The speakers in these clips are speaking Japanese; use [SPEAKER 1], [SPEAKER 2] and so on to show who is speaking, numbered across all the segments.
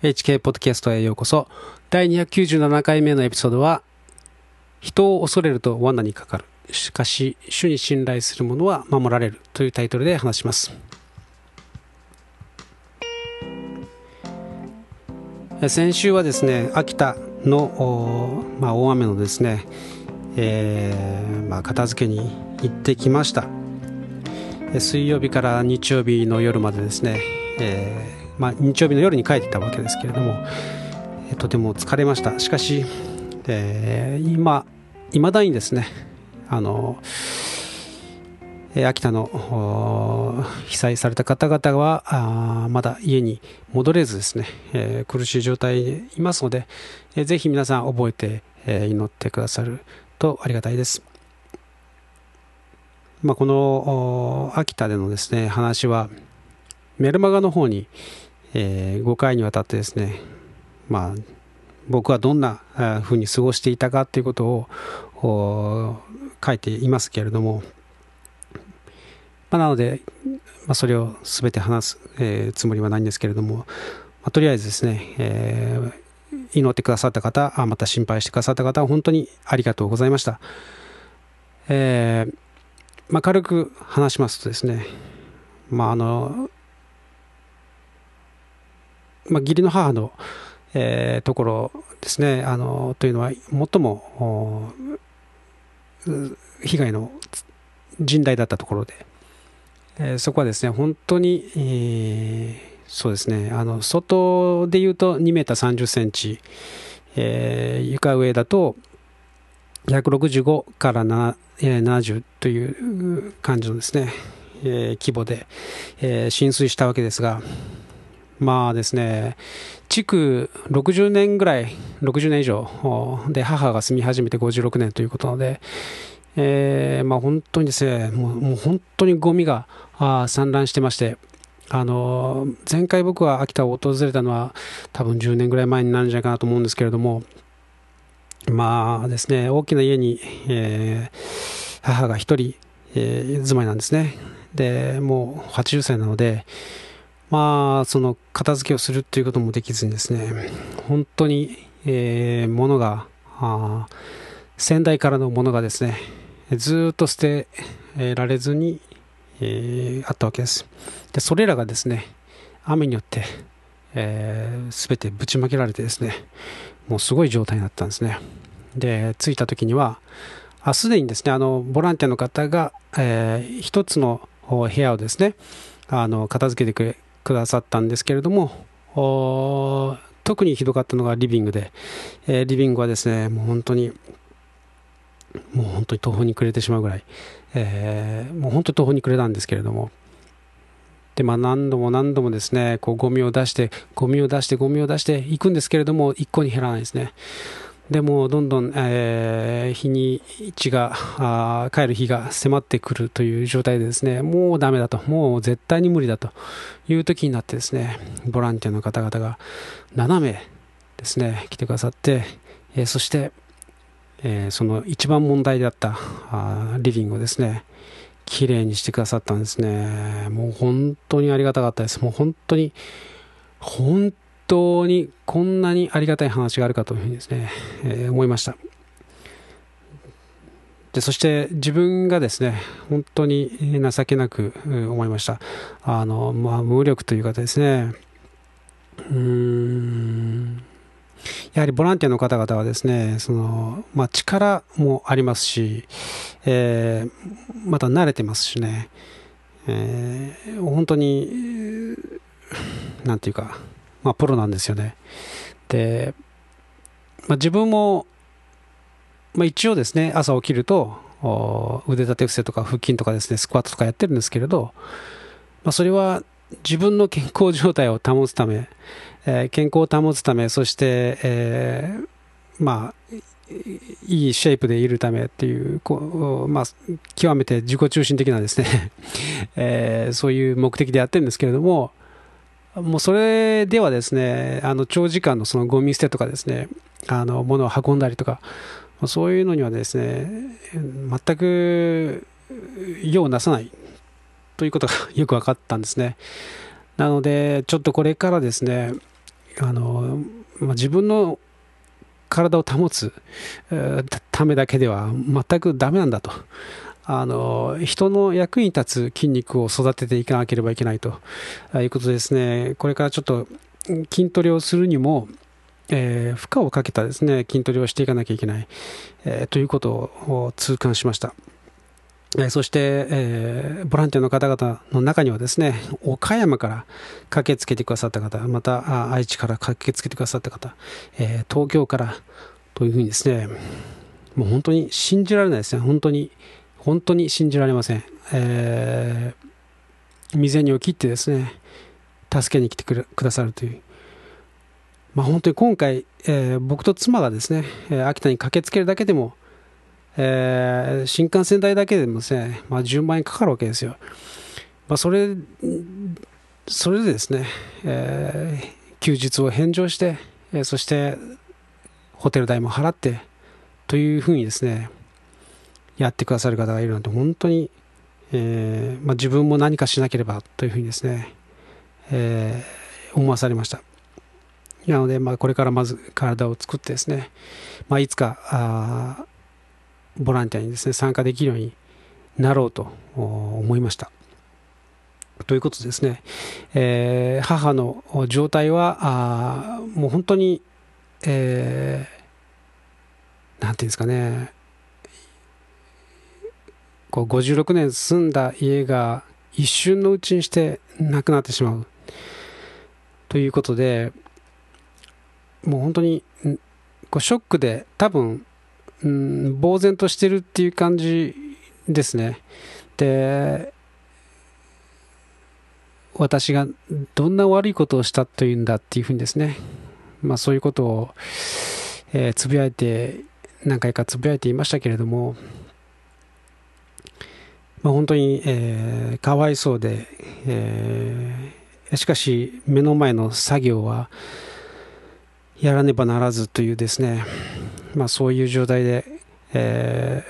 [SPEAKER 1] HK ポッドキャストへようこそ。第297回目のエピソードは、人を恐れると罠にかかる。しかし、主に信頼する者は守られるというタイトルで話します。先週はですね、秋田の、まあ、大雨のですね、えー、まあ、片付けに行ってきました。水曜日から日曜日の夜までですね、えーまあ、日曜日の夜に帰ってたわけですけれども、えとても疲れましたしかし、えー、今いまだにですねあのえ秋田の被災された方々はあまだ家に戻れずですね、えー、苦しい状態にいますので、えー、ぜひ皆さん覚えて、え、祈ってくださるとありがたいです。まあ、この秋田でのですね話はメルマガの方に、えー、5回にわたってですね、まあ、僕はどんなふうに過ごしていたかということを書いていますけれども、まあ、なので、まあ、それを全て話す、えー、つもりはないんですけれども、まあ、とりあえずですね、えー、祈ってくださった方あまた心配してくださった方本当にありがとうございました、えーまあ、軽く話しますとですね、まあ、あのまあ、義理の母の、えー、ところですね。あのというのは最も被害の甚大だったところで、えー、そこはですね本当に、えー、そうですね。あの外でいうと2メーター30センチ、えー、床上だと165から70という感じのですね、えー、規模で、えー、浸水したわけですが、まあですね、築60年ぐらい、60年以上で母が住み始めて56年ということなので、えー、まあ本当にですね、もうもう本当にゴミが散乱してまして、あの前回僕は秋田を訪れたのは多分10年ぐらい前になるんじゃないかなと思うんですけれども、まあですね、大きな家に、えー、母が1人、え、住まいなんですね。で、もう80歳なので、まあ、その片付けをするっていうこともできずにですね、本当に、えー、物が、あ先代からのものがですね、ずっと捨てられずに、えー、あったわけです。で、それらがですね、雨によって、えー、全てぶちまけられてですね、もうすごい状態になったんですね。で、着いた時には、すでにですね、あの、ボランティアの方が、えー、一つの部屋をですね、あの、片付けてくれ、くださったんですけれども、特にひどかったのがリビングで、えー、リビングはですね、もう本当に、もう本当に途方に暮れてしまうぐらい、えー、もう本当に途方に暮れたんですけれども、で、まあ何度も何度もですね、こうゴミを出して、ゴミを出して、ゴミを出していくんですけれども、一向に減らないですね。でもどんどん、えー、日にちが帰る日が迫ってくるという状態でですねもうダメだともう絶対に無理だという時になってですねボランティアの方々が7名ですね来てくださって、えー、そして、えー、その一番問題であったあリビングをですね綺麗にしてくださったんですね。もう本当にありがたかったです。もう本当に本当にこんなにありがたい話があるかというふうにですね、えー、思いました。でそして自分がですね本当に情けなく思いました。あのまあ、無力というかですねうーんやはりボランティアの方々はですねその、まあ、力もありますし、えー、また慣れてますしね、えー、本当になんていうかまあ、プロなんですよね。で、まあ、自分も、まあ、一応ですね、朝起きると、腕立て伏せとか腹筋とかですね、スクワットとかやってるんですけれど、まあ、それは自分の健康状態を保つため、えー、健康を保つため、そして、えー、まあ、いいシェイプでいるためっていう、こうまあ、極めて自己中心的なですね えー、そういう目的でやってるんですけれども、もうそれではですね、あの長時間のそのゴミ捨てとかですね、あの物を運んだりとか、そういうのにはですね、全く用をなさないということが よく分かったんですね。なので、ちょっとこれからですね、あの、まあ、自分の体を保つためだけでは全くダメなんだと。あの人の役に立つ筋肉を育てていかなければいけないと。いうことですね、これからちょっと筋トレをするにも、えー、負荷をかけたですね筋トレをしていかなきゃいけない、えー、ということを痛感しました。えそして、えー、ボランティアの方々の中にはですね岡山から駆けつけてくださった方また愛知から駆けつけてくださった方、えー、東京からというふうにですねもう本当に信じられないですね。本当に本当に信じられません、えー、未然を切ってですね助けに来てくださるという、まあ、本当に今回、えー、僕と妻がですね、え秋田に駆けつけるだけでも、えー、新幹線代だけでもですね、まあ、10万円かかるわけですよ、まあ、それそれでですね、え休日を返上して、えそしてホテル代も払ってというふうにですねやってくださる方がいるなんて本当に、えー、まあ、自分も何かしなければというふうにですね、えー、思わされました。なので、まあ、これからまず体を作ってですね、まあ、いつかあボランティアにですね参加できるようになろうと思いました。ということですね、えー、母の状態はあもう本当に、えー、なんていうんですかねこう56年住んだ家が一瞬のうちにしてなくなってしまう。ということでもう本当にこうショックで多分、うん、呆然としてるっていう感じですね。で私がどんな悪いことをしたというんだっていうふうにですね。まあそういうことを、え、つぶやいて何回かつぶやいていましたけれども。まあ、本当に、えー、かわいそうで、えー、しかし目の前の作業はやらねばならずというですね、まあ、そういう状態で、え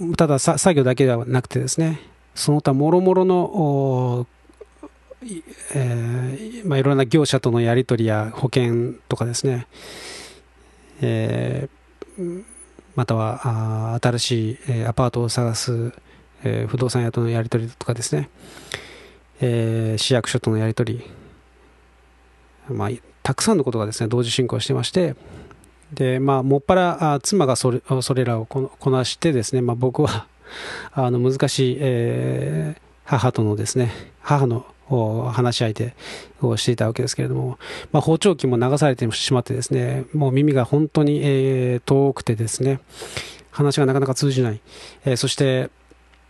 [SPEAKER 1] ー、ただ作業だけではなくてですねその他もろもろのえーまあ、いろんな業者とのやり取りや保険とかですね、えーまたは新しい、えアパートを探す、え不動産屋とのやり取りとかですね、え、市役所とのやり取り、まあ、たくさんのことがですね同時進行してまして。で、まあ、もっぱら妻がそれそれらをこなしてですね、まあ、僕は あの難しい、え、母とのですね母の話し相手をしていたわけですけれども、まあ、包丁器も流されてしまってですね、もう耳が本当に、え、遠くてですね、話がなかなか通じない。えー、そして、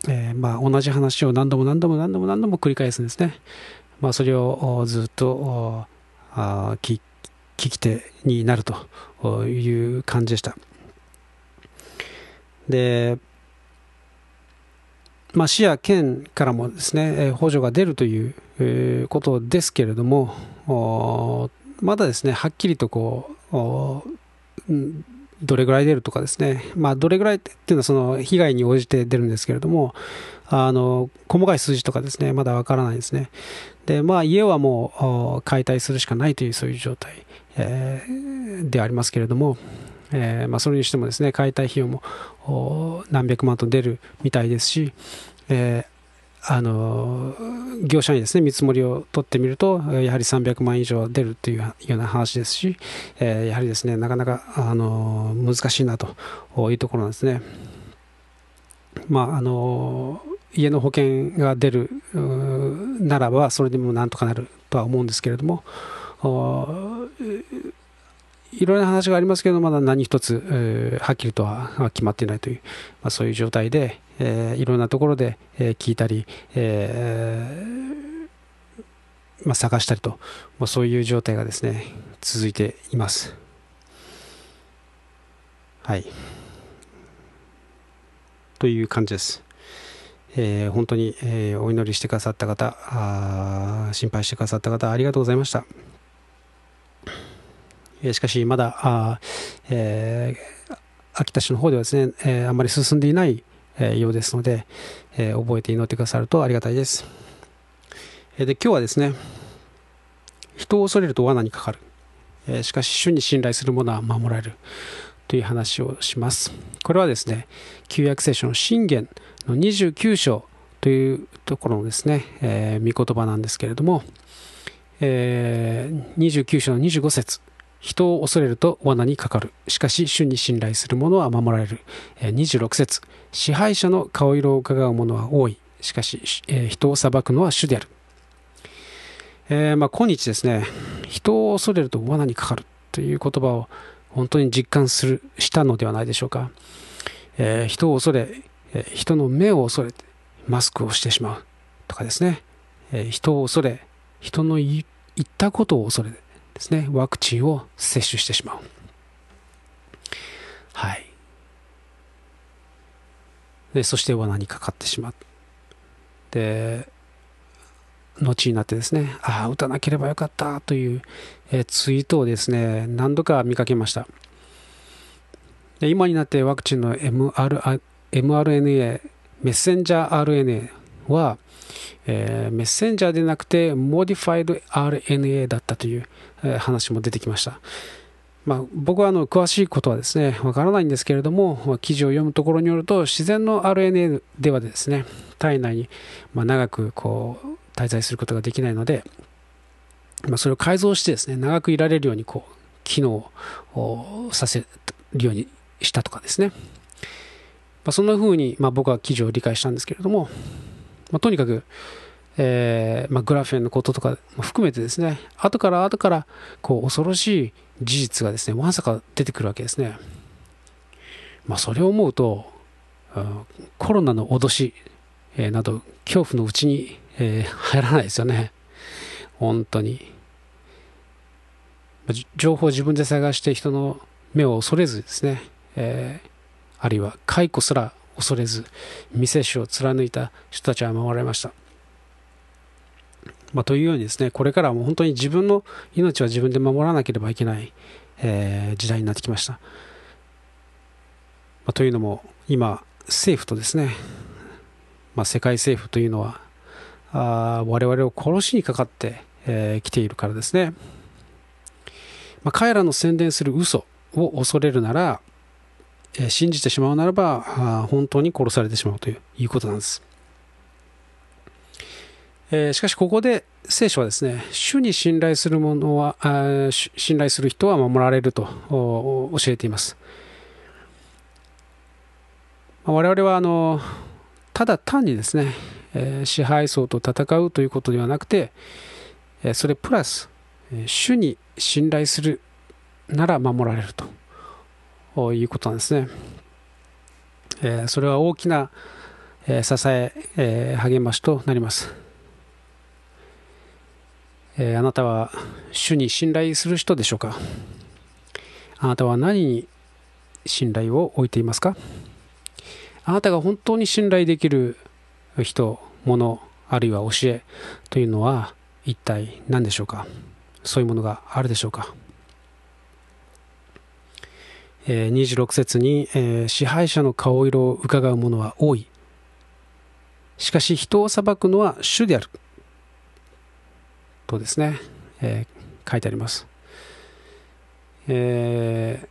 [SPEAKER 1] えー、まあ、同じ話を何度も何度も何度も何度も繰り返すんですね。まあ、それをずっと聞聞き手になるという感じでした。で、まあ、市や県からもですね、補助が出るというえー、ことですけれども、まだですね、はっきりとこう、どれぐらい出るとかですね、まあ、どれぐらいっていうのはその被害に応じて出るんですけれども、あの細かい数字とかですね、まだわからないですね。で、まあ、家はもう解体するしかないというそういう状態、えー、でありますけれども、えーまあ、それにしてもですね、解体費用も何百万と出るみたいですし、えーあの業者にですね見積もりを取ってみるとやはり300万以上出るというような話ですし、えー、やはりですねなかなかあの難しいなというところなんですね。まああの家の保険が出るならばそれでもなんとかなるとは思うんですけれどもいろいろな話がありますけどまだ何一つ、はっきりとは決まっていないという、まあ、そういう状態で、えー、いろんなところで、えー、聞いたり、えまあ、探したりと、まあ、そういう状態がですね続いています。はい。という感じです。えー、本当に、えー、お祈りしてくださった方あ、心配してくださった方、ありがとうございました。しかし、まだ、あえー、秋田市の方ではですね、えー、あまり進んでいない、え、ようですので、え、覚えて祈ってくださるとありがたいです。え、で今日はですね、人を恐れると罠にかかる、え、しかし主に信頼する者は守られるという話をします。これはですね旧約聖書の信玄の29章というところのですね、えー、御言葉なんですけれども、えー、29章の25節。人を恐れると罠にかかる。しかし、主に信頼する者は守られる。26節支配者の顔色を伺う者は多い。しかし、人を裁くのは主である。えー、まあ、今日ですね、人を恐れると罠にかかるという言葉を本当に実感する、したのではないでしょうか。えー、人を恐れ、人の目を恐れてマスクをしてしまうとかですね、えー、人を恐れ、人の言ったことを恐れですね、ワクチンを接種してしまう。はい。で、そして罠にかかってしまう。で、後になってですね、ああ、打たなければよかったという、えツイートをですね、何度か見かけました。で今になってワクチンの MR mRNA、メッセンジャー RNA は、えー、メッセンジャーでなくて、モディファイド RNA だったという、えー、話も出てきました。まあ、僕はあの詳しいことはですね、わからないんですけれども、記事を読むところによると、自然の RNA ではですね、体内にま長くこう滞在することができないので、ま、それを改造してですね、長くいられるようにこう機能をさせるようにしたとかですね。ま、そんな風にま僕は記事を理解したんですけれども、まあ、とにかく、えー、まあ、グラフェンのこととかも含めてですね、後から後からこう恐ろしい事実がですね、まさか出てくるわけですね。まあ、それを思うと、コロナの脅し、えー、など恐怖のうちに、えー、入らないですよね。本当に。情報を自分で探して人の目を恐れずですね、えー、あるいは解雇すら恐れず未接種を貫いた人たちは守られました。まあ、というようにですねこれからはもう本当に自分の命は自分で守らなければいけない、えー、時代になってきました。まあ、というのも今政府とですね、まあ、世界政府というのはあ我々を殺しにかかってき、えー、ているからですね、まあ、彼らの宣伝する嘘を恐れるならえ信じてしまうならば本当に殺されてしまうということなんです。えしかしここで聖書はですね主に信頼する者は信頼する人は守られると教えています我々はあのただ単にですね、え支配層と戦うということではなくてそれプラス主に信頼するなら守られるとということなんですね。えー、それは大きな、えー、支ええー、励ましとなります、えあなたは主に信頼する人でしょうか？あなたは何に信頼を置いていますか？あなたが本当に信頼できる人、物、あるいは教えというのは一体何でしょうか？そういうものがあるでしょうか？え26節に、え支配者の顔色を伺う者は多い。しかし人を裁くのは主である。とですね、えー、書いてあります。え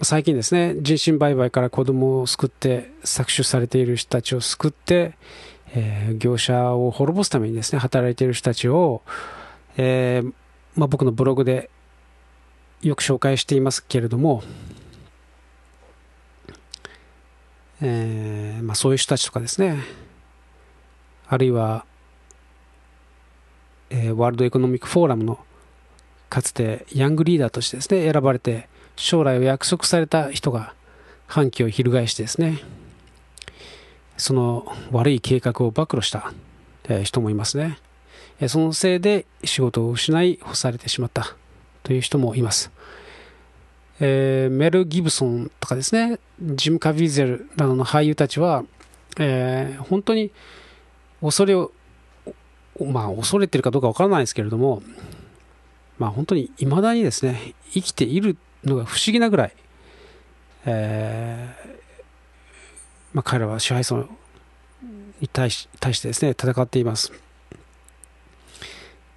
[SPEAKER 1] ー、最近ですね、人身売買から子供を救って搾取されている人たちを救って、えー、業者を滅ぼすためにですね、働いている人たちを、えーまあ、僕のブログでよく紹介していますけれども、えー、まあ、そういう人たちとかですね、あるいは、えー、ワールドエコノミックフォーラムのかつてヤングリーダーとしてですね、選ばれて将来を約束された人が反旗を翻してですね、その悪い計画を暴露したえ人もいますね。そのせいで仕事を失い干されてしまったという人もいます。えー、メル・ギブソンとかですね、ジム・カビーゼルなどの俳優たちは、えー、本当に恐れを、まあ、恐れてるかどうかわからないですけれども、まあ、本当に未だにですね、生きているのが不思議なぐらい、えー、まあ、彼らは支配層に対し対してですね、戦っています。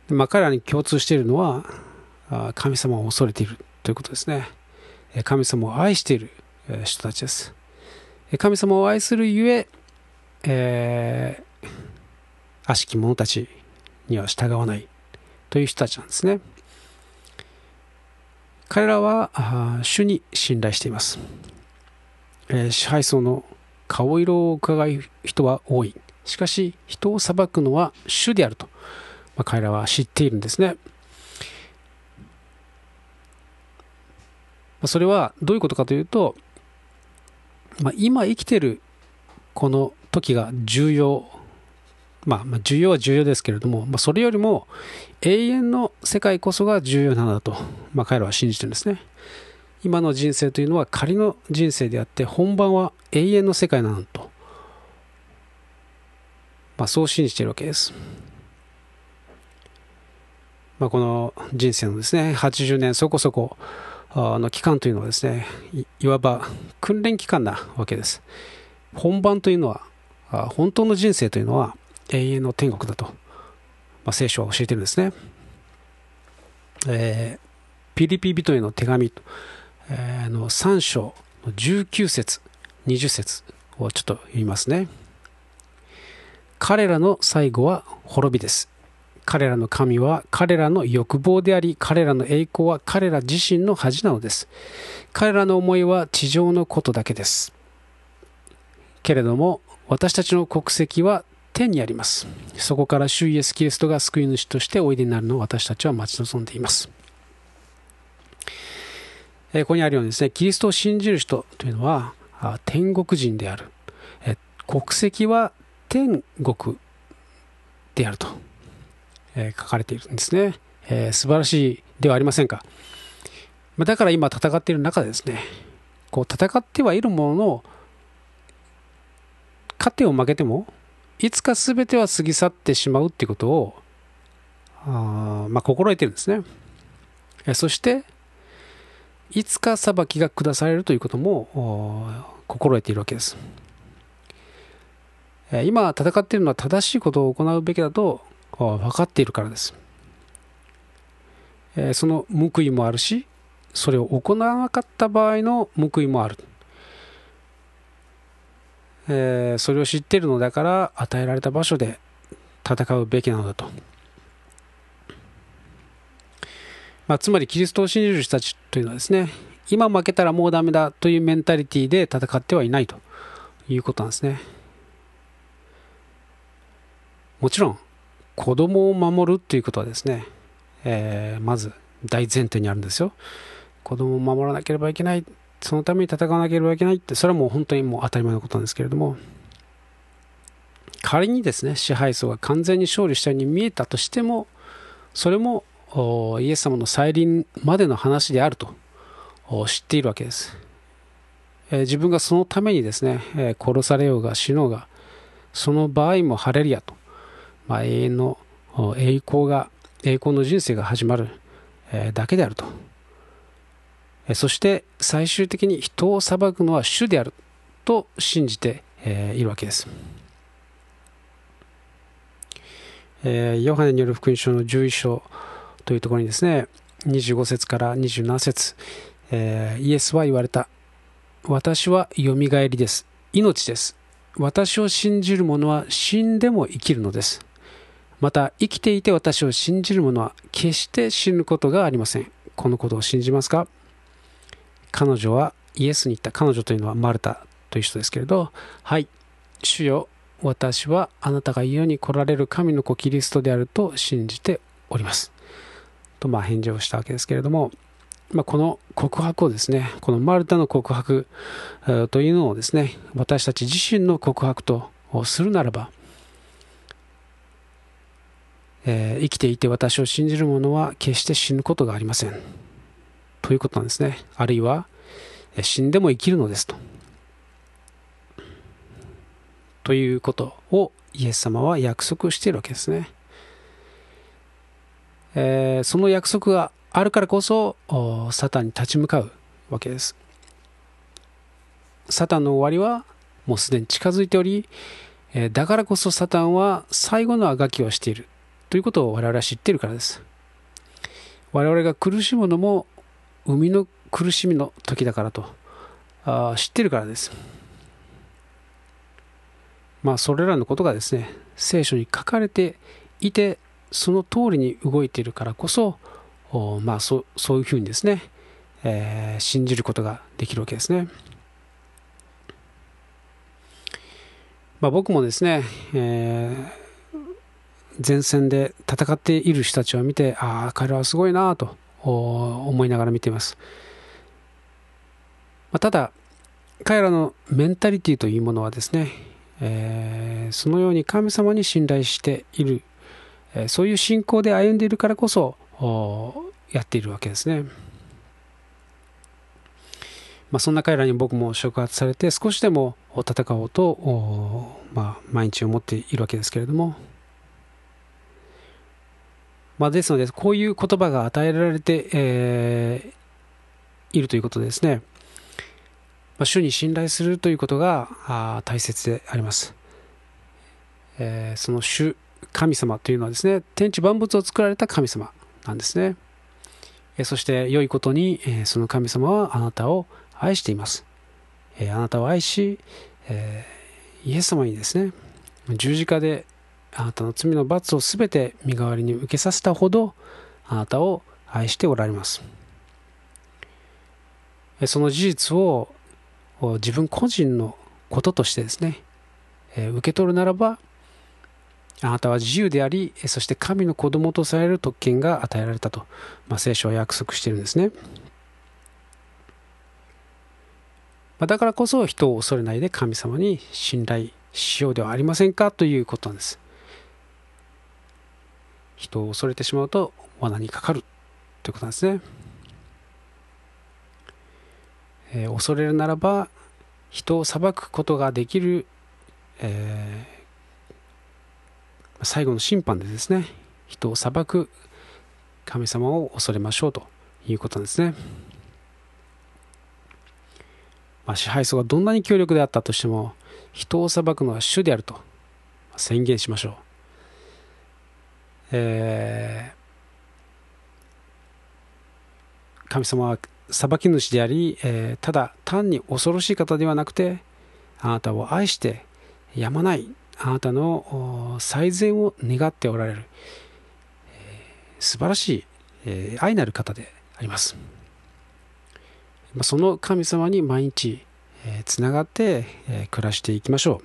[SPEAKER 1] まあ、彼らに共通しているのは神様を恐れているということですね神様を愛している人たちです。神様を愛するゆええー、悪しき者たちには従わないという人たちなんですね。彼らは主に信頼しています、えー、支配層の顔色を伺う人は多い。しかし人を裁くのは主であると、まあ、彼らは知っているんですね。それはどういうことかというと、まあ、今生きてるこの時が重要まあ、まあ、重要は重要ですけれども、まあ、それよりも永遠の世界こそが重要なのだと、まあ、彼らは信じてるんですね。今の人生というのは仮の人生であって本番は永遠の世界なのと、まあ、そう信じているわけです。まあ、この人生のですね80年そこそこの期間というのはですねいわば訓練期間なわけです。本番というのは本当の人生というのは永遠の天国だと、まあ、聖書は教えてるんですね。えー、ピリピ人への手紙、えー、の3章の19節20節をちょっと言いますね。彼らの最後は滅びです。彼らの神は彼らの欲望であり、彼らの栄光は彼ら自身の恥なのです。彼らの思いは地上のことだけです。けれども、私たちの国籍は天にあります。そこから主イエス・キリストが救い主としておいでになるのを私たちは待ち望んでいます。ここにあるようにですね、キリストを信じる人というのは天国人である。国籍は天国であると、え書かれているんですね。えー、素晴らしいではありませんか。だから今戦っている中でですね、こう戦ってはいるものの、勝てを負けてもいつか全ては過ぎ去ってしまうっていうことをあ、まあ、心得てるんですね。えそしていつか裁きが下されるということも心得ているわけです。今戦っているのは正しいことを行うべきだと分かっているからです。その報いもあるしそれを行わなかった場合の報いもある。え、それを知っているのだから与えられた場所で戦うべきなのだと、まあ、つまりキリストを信じる人たちというのはですね今負けたらもうダメだというメンタリティで戦ってはいないということなんですねもちろん子供を守るということはですね、えー、まず大前提にあるんですよ子供を守らなければいけないそのために戦わなければいけないって、それはもう本当にもう当たり前のことなんですけれども、仮にですね、支配層が完全に勝利したように見えたとしても、それもイエス様の再臨までの話であると知っているわけです。えー、自分がそのためにですね、えー、殺されようが死のうが、その場合もハレリアと、まあ、永遠の栄光が、栄光の人生が始まる、だけであると。そして最終的に人を裁くのは主であると信じているわけです。ヨハネによる福音書の11章というところにですね、25節から27節、イエスは言われた。私はよみがえりです。命です。私を信じる者は死んでも生きるのです。また生きていて私を信じる者は決して死ぬことがありません。このことを信じますか？彼女はイエスに言った彼女というのはマルタという人ですけれど。はい。主よ私はあなたが家に来られる神の子キリストであると信じております。とまあ返事をしたわけですけれども、まあ、この告白をですねこのマルタの告白というのをですね私たち自身の告白とするならばえー、生きていて私を信じる者は決して死ぬことがありません。ということなんですね。あるいは、死んでも生きるのですと。ということをイエス様は約束しているわけですね。えー、その約束があるからこそサタンに立ち向かうわけです。サタンの終わりはもうすでに近づいており、えだからこそサタンは最後のあがきをしているということを我々は知っているからです我々が苦しむのも生みの苦しみの時だからとあ知っているからですまあそれらのことがですね聖書に書かれていてその通りに動いているからこそまあそそういうふうにですね、えー、信じることができるわけですね。まあ、僕もですね、えー、前線で戦っている人たちを見て、ああ、彼らはすごいなと思いながら見ています。まあ、ただ、彼らのメンタリティというものはですね、えー、そのように神様に信頼している、えー、そういう信仰で歩んでいるからこそやっているわけですね。まあ、そんな彼らに僕も触発されて少しでも戦おうと、まあ、毎日思っているわけですけれども、まあ、ですのでこういう言葉が与えられて、えー、いるということですね、まあ、主に信頼するということが大切であります、えー、その主神様というのはですね天地万物を作られた神様なんですね、えー、そして良いことに、えー、その神様はあなたを愛しています。え、あなたを愛し、え、イエス様にですね、十字架であなたの罪の罰をすべて身代わりに受けさせたほど、あなたを愛しておられます。その事実を自分個人のこととしてですね、受け取るならば、あなたは自由であり、そして神の子供とされる特権が与えられたと、まあ、聖書は約束しているんですね。だからこそ人を恐れないで神様に信頼しようではありませんかということなんです。人を恐れてしまうと罠にかかるということなんですね。えー、恐れるならば人を裁くことができる、えー、最後の審判でですね人を裁く神様を恐れましょうということなんですね。まあ、支配層がどんなに強力であったとしても人を裁くのは主であると宣言しましょう。えー、神様は裁き主であり、えー、ただ単に恐ろしい方ではなくてあなたを愛してやまないあなたの最善を願っておられる、えー、素晴らしい、えー、愛なる方であります。その神様に毎日つながって暮らしていきましょ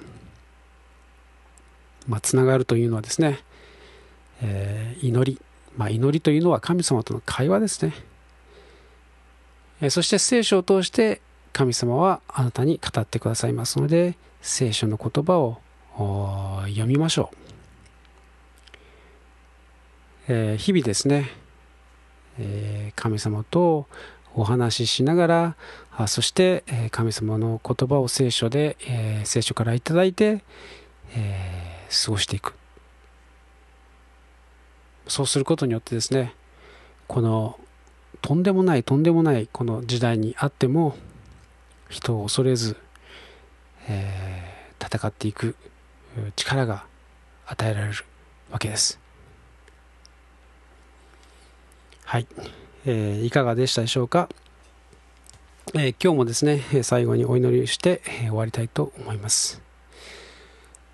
[SPEAKER 1] う。まあ、つながるというのはですね、えー、祈り、まあ、祈りというのは神様との会話ですね。えそして聖書を通して神様はあなたに語ってくださいますので、聖書の言葉を読みましょう。えー、日々ですね、え、神様とお話ししながら、あそして、え神様の言葉を聖書で、え聖書から頂いて、え過ごしていく。そうすることによってですね、このとんでもないとんでもないこの時代にあっても人を恐れず、えー、戦っていく力が与えられるわけです。はい。えー、いかがでしたでしょうか、えー、今日もですね最後にお祈りして、終わりたいと思います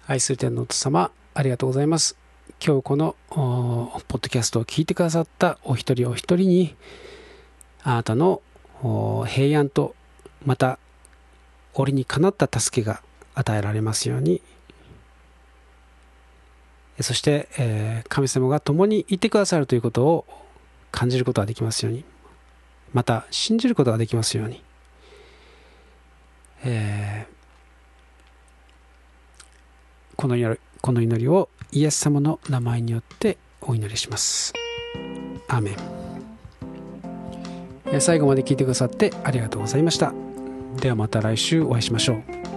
[SPEAKER 1] 愛する天のお父様ありがとうございます今日このポッドキャストを聞いてくださったお一人お一人にあなたの平安とまた折にかなった助けが与えられますように。そして、えー、神様が共にいてくださるということを感じることができますように。また信じることができますように、えー、この祈りこの祈りをイエス様の名前によってお祈りします。アーメン。最後まで聞いてくださってありがとうございました。ではまた来週お会いしましょう。